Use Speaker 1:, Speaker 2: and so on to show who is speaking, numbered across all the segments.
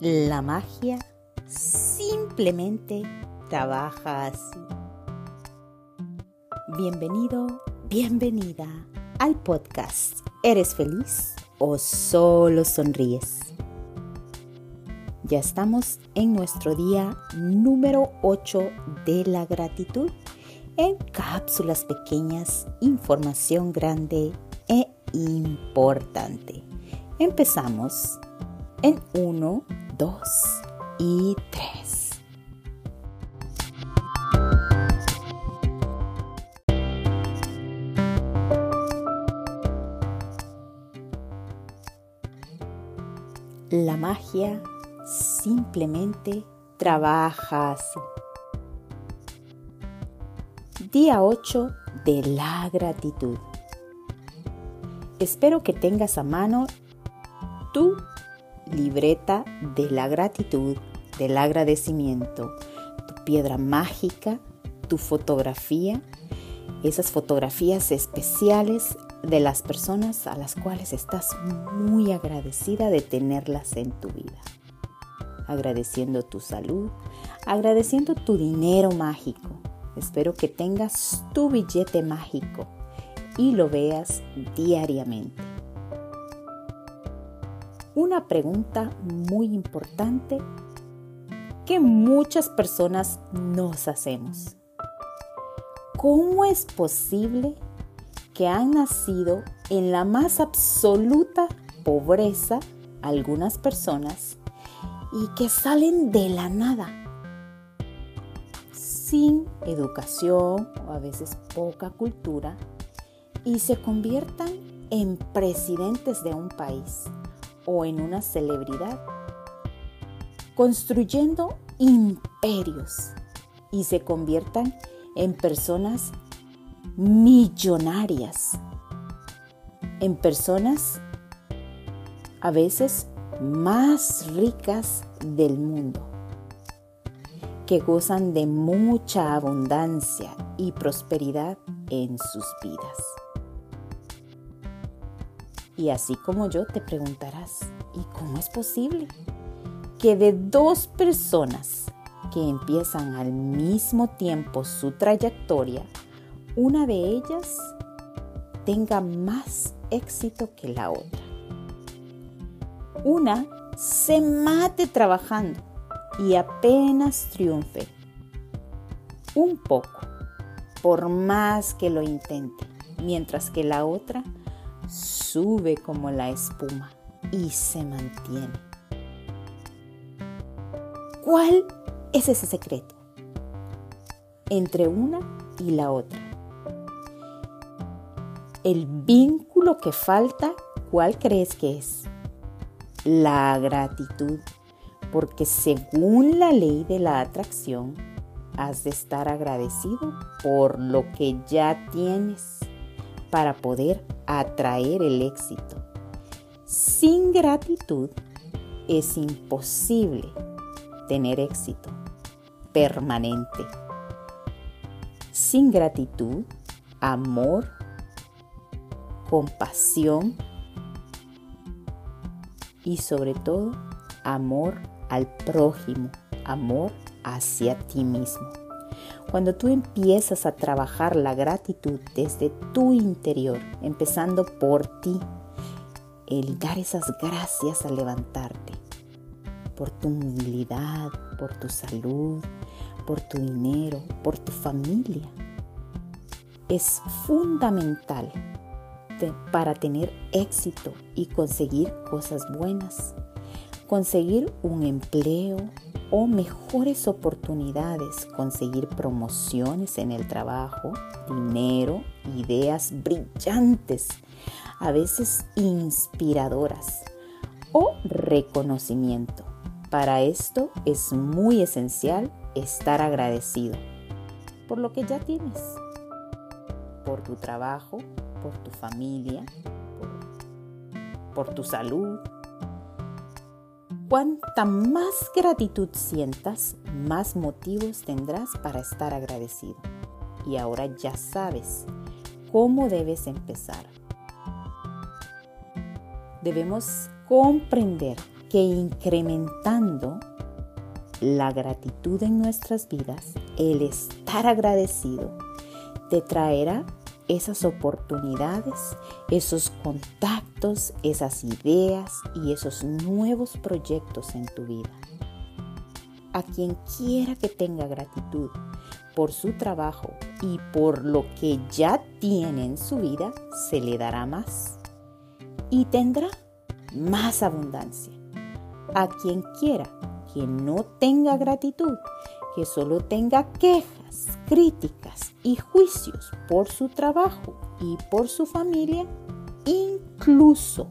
Speaker 1: La magia simplemente trabaja así. Bienvenido, bienvenida al podcast. ¿Eres feliz o solo sonríes? Ya estamos en nuestro día número 8 de la gratitud en cápsulas pequeñas, información grande e importante. Empezamos en 1, 2 y 3. La magia simplemente trabaja. Día 8 de la gratitud. Espero que tengas a mano tu libreta de la gratitud, del agradecimiento, tu piedra mágica, tu fotografía, esas fotografías especiales de las personas a las cuales estás muy agradecida de tenerlas en tu vida. Agradeciendo tu salud, agradeciendo tu dinero mágico. Espero que tengas tu billete mágico y lo veas diariamente una pregunta muy importante que muchas personas nos hacemos. ¿Cómo es posible que han nacido en la más absoluta pobreza algunas personas y que salen de la nada? sin educación o a veces poca cultura y se conviertan en presidentes de un país o en una celebridad, construyendo imperios y se conviertan en personas millonarias, en personas a veces más ricas del mundo, que gozan de mucha abundancia y prosperidad en sus vidas. Y así como yo te preguntarás, ¿y cómo es posible que de dos personas que empiezan al mismo tiempo su trayectoria, una de ellas tenga más éxito que la otra? Una se mate trabajando y apenas triunfe. Un poco, por más que lo intente, mientras que la otra sube como la espuma y se mantiene. ¿Cuál es ese secreto entre una y la otra? El vínculo que falta, ¿cuál crees que es? La gratitud, porque según la ley de la atracción, has de estar agradecido por lo que ya tienes para poder atraer el éxito. Sin gratitud es imposible tener éxito permanente. Sin gratitud, amor, compasión y sobre todo amor al prójimo, amor hacia ti mismo. Cuando tú empiezas a trabajar la gratitud desde tu interior, empezando por ti, el dar esas gracias al levantarte, por tu movilidad, por tu salud, por tu dinero, por tu familia, es fundamental para tener éxito y conseguir cosas buenas, conseguir un empleo, o mejores oportunidades, conseguir promociones en el trabajo, dinero, ideas brillantes, a veces inspiradoras o reconocimiento. Para esto es muy esencial estar agradecido por lo que ya tienes, por tu trabajo, por tu familia, por, tu salud, Cuanta más gratitud sientas, más motivos tendrás para estar agradecido. Y ahora ya sabes cómo debes empezar. Debemos comprender que incrementando la gratitud en nuestras vidas, el estar agradecido, te traerá esas oportunidades, esos contactos, esas ideas y esos nuevos proyectos en tu vida. A quien quiera que tenga gratitud por su trabajo y por lo que ya tiene en su vida, se le dará más y tendrá más abundancia. A quien quiera que no tenga gratitud, que solo tenga quejas, críticas y juicios por su trabajo y por su familia, incluso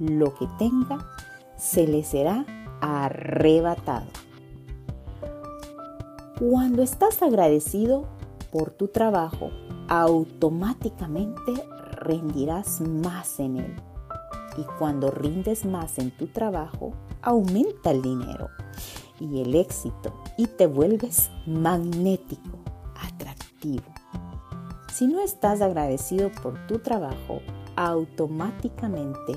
Speaker 1: lo que tenga se le será arrebatado. Cuando estás agradecido por tu trabajo, automáticamente rendirás más en él. Y cuando rindes más en tu trabajo, aumenta el dinero y el éxito y te vuelves magnético, atractivo. Si no estás agradecido por tu trabajo, automáticamente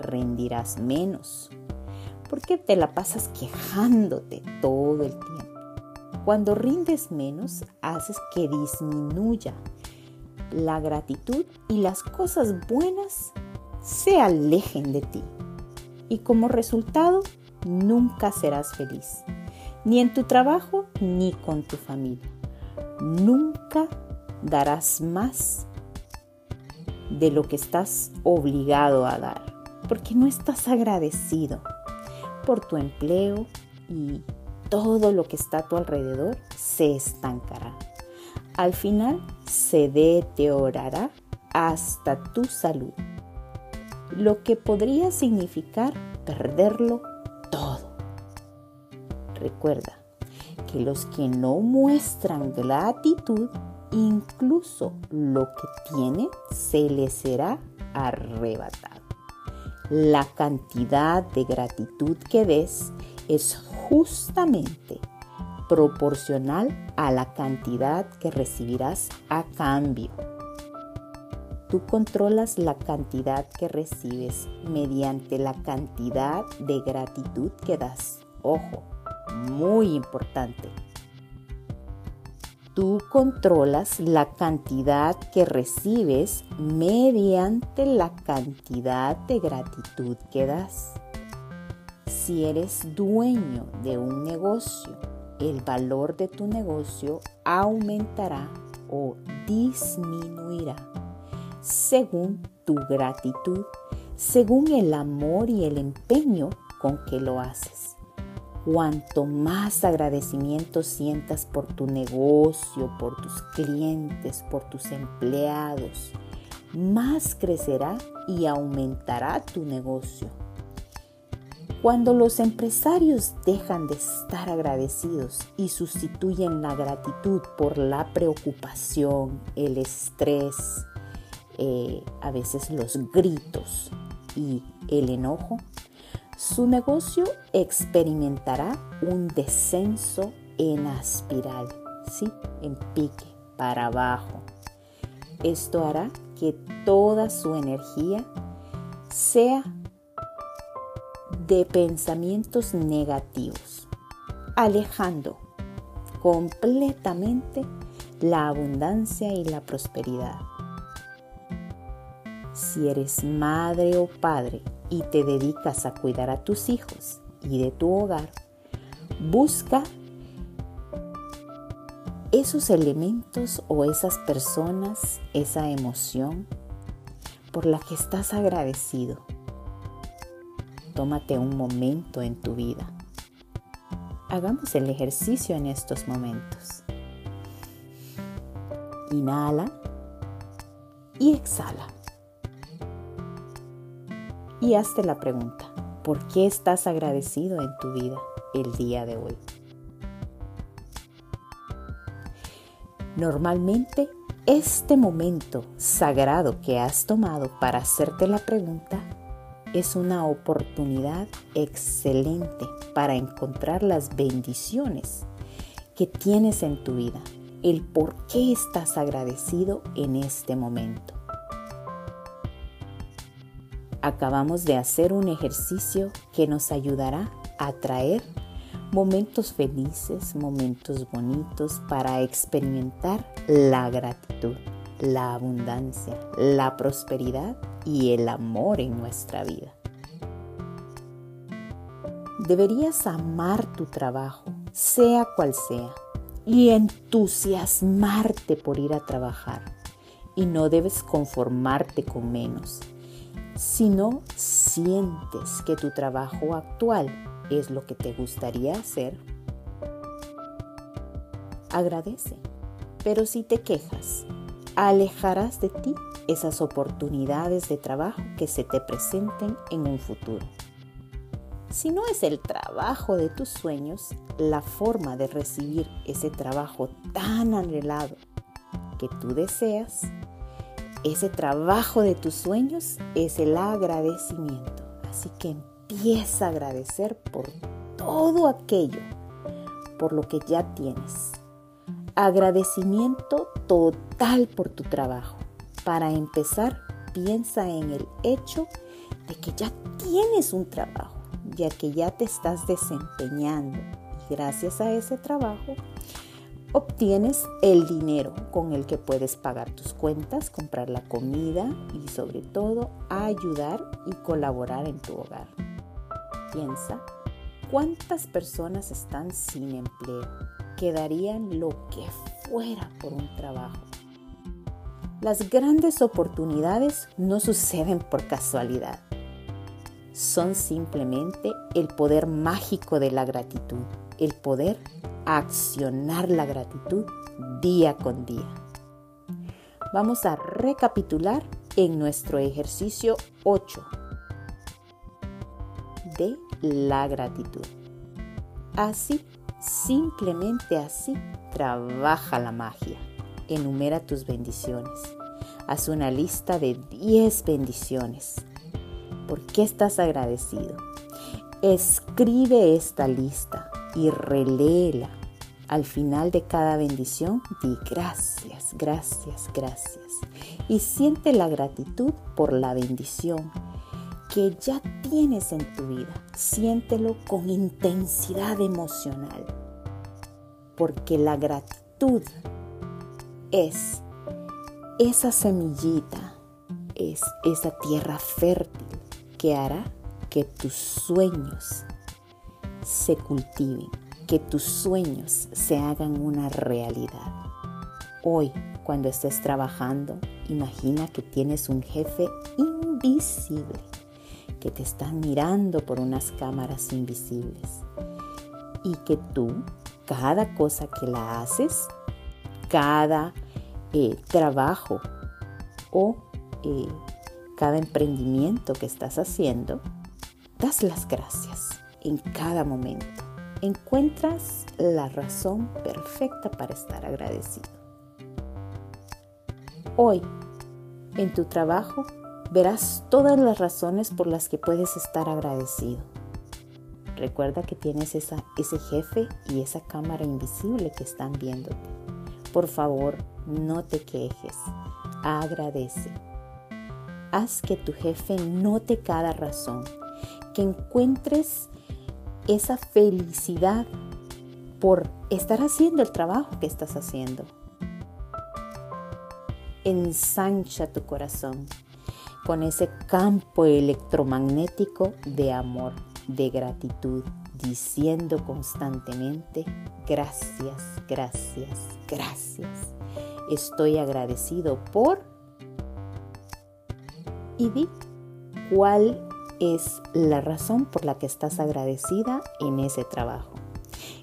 Speaker 1: rendirás menos, porque te la pasas quejándote todo el tiempo. Cuando rindes menos, haces que disminuya la gratitud y las cosas buenas se alejen de ti. Y como resultado, nunca serás feliz, ni en tu trabajo ni con tu familia. Nunca darás más de lo que estás obligado a dar, porque no estás agradecido por tu empleo y todo lo que está a tu alrededor se estancará. Al final se deteriorará hasta tu salud, lo que podría significar perderlo. Recuerda que los que no muestran gratitud, incluso lo que tienen, se les será arrebatado. La cantidad de gratitud que des es justamente proporcional a la cantidad que recibirás a cambio. Tú controlas la cantidad que recibes mediante la cantidad de gratitud que das. Ojo, muy importante. Tú controlas la cantidad que recibes mediante la cantidad de gratitud que das. Si eres dueño de un negocio, el valor de tu negocio aumentará o disminuirá según tu gratitud, según el amor y el empeño con que lo haces. Cuanto más agradecimiento sientas por tu negocio, por tus clientes, por tus empleados, más crecerá y aumentará tu negocio. Cuando los empresarios dejan de estar agradecidos y sustituyen la gratitud por la preocupación, el estrés, eh, a veces los gritos y el enojo, su negocio experimentará un descenso en espiral, ¿sí? en pique, para abajo. Esto hará que toda su energía sea de pensamientos negativos, alejando completamente la abundancia y la prosperidad. Si eres madre o padre y te dedicas a cuidar a tus hijos y de tu hogar, busca esos elementos o esas personas, esa emoción por la que estás agradecido. Tómate un momento en tu vida. Hagamos el ejercicio en estos momentos. Inhala y exhala y hazte la pregunta, ¿por qué estás agradecido en tu vida el día de hoy? Normalmente, este momento sagrado que has tomado para hacerte la pregunta es una oportunidad excelente para encontrar las bendiciones que tienes en tu vida, el por qué estás agradecido en este momento. Acabamos de hacer un ejercicio que nos ayudará a traer momentos felices, momentos bonitos para experimentar la gratitud, la abundancia, la prosperidad y el amor en nuestra vida. Deberías amar tu trabajo, sea cual sea, y entusiasmarte por ir a trabajar. Y no debes conformarte con menos, sino sientes que tu trabajo actual es lo que te gustaría hacer. Agradece, pero si te quejas, alejarás de ti esas oportunidades de trabajo que se te presenten en un futuro. Si no es el trabajo de tus sueños, la forma de recibir ese trabajo tan anhelado que tú deseas, ese trabajo de tus sueños es el agradecimiento. Así que empieza a agradecer por todo aquello, por lo que ya tienes. Agradecimiento total por tu trabajo. Para empezar, piensa en el hecho de que ya tienes un trabajo ya que ya te estás desempeñando y gracias a ese trabajo obtienes el dinero con el que puedes pagar tus cuentas, comprar la comida y sobre todo ayudar y colaborar en tu hogar. Piensa cuántas personas están sin empleo, que darían lo que fuera por un trabajo. Las grandes oportunidades no suceden por casualidad son simplemente el poder mágico de la gratitud, el poder accionar la gratitud día con día. Vamos a recapitular en nuestro ejercicio 8 de la gratitud. Así, simplemente así, trabaja la magia. Enumera tus bendiciones. Haz una lista de 10 bendiciones ¿Por qué estás agradecido? Escribe esta lista y reléela. Al final de cada bendición, di gracias, gracias, gracias. Y siente la gratitud por la bendición que ya tienes en tu vida. Siéntelo con intensidad emocional. Porque la gratitud es esa semillita, es esa tierra fértil que hará que tus sueños se cultiven, que tus sueños se hagan una realidad. Hoy, cuando estés trabajando, imagina que tienes un jefe invisible que te está mirando por unas cámaras invisibles y que tú, cada cosa que la haces, cada eh, trabajo o eh, cada emprendimiento que estás haciendo, das las gracias en cada momento. Encuentras la razón perfecta para estar agradecido. Hoy, en tu trabajo, verás todas las razones por las que puedes estar agradecido. Recuerda que tienes ese jefe y esa cámara invisible que están viéndote. Por favor, no te quejes. Agradece. Haz que tu jefe note cada razón, que encuentres esa felicidad por estar haciendo el trabajo que estás haciendo. Ensancha tu corazón con ese campo electromagnético de amor, de gratitud, diciendo constantemente, gracias, gracias, gracias. Estoy agradecido por y di cuál es la razón por la que estás agradecida en ese trabajo.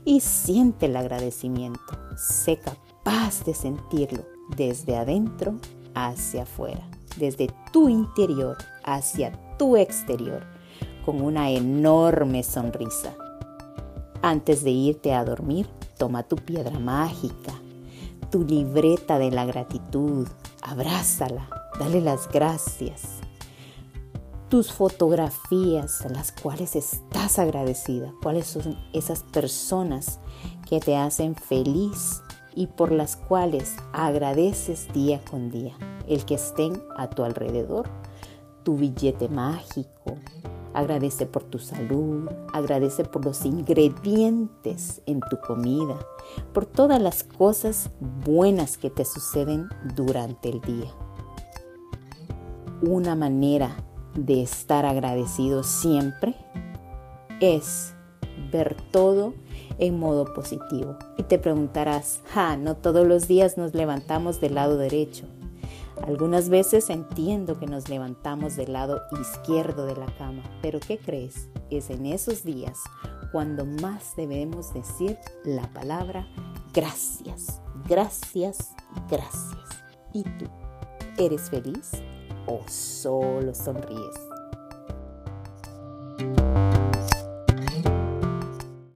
Speaker 1: Y siente el agradecimiento. Sé capaz de sentirlo desde adentro hacia afuera, desde tu interior hacia tu exterior, con una enorme sonrisa. Antes de irte a dormir, toma tu piedra mágica, tu libreta de la gratitud, abrázala, dale las gracias tus fotografías las cuales estás agradecida, cuáles son esas personas que te hacen feliz y por las cuales agradeces día con día, el que estén a tu alrededor, tu billete mágico, agradece por tu salud, agradece por los ingredientes en tu comida, por todas las cosas buenas que te suceden durante el día. Una manera de estar agradecido siempre es ver todo en modo positivo. Y te preguntarás, ja, no todos los días nos levantamos del lado derecho. Algunas veces entiendo que nos levantamos del lado izquierdo de la cama, pero ¿qué crees? Es en esos días cuando más debemos decir la palabra gracias, gracias, gracias. ¿Y tú? ¿Eres feliz o solo sonríes?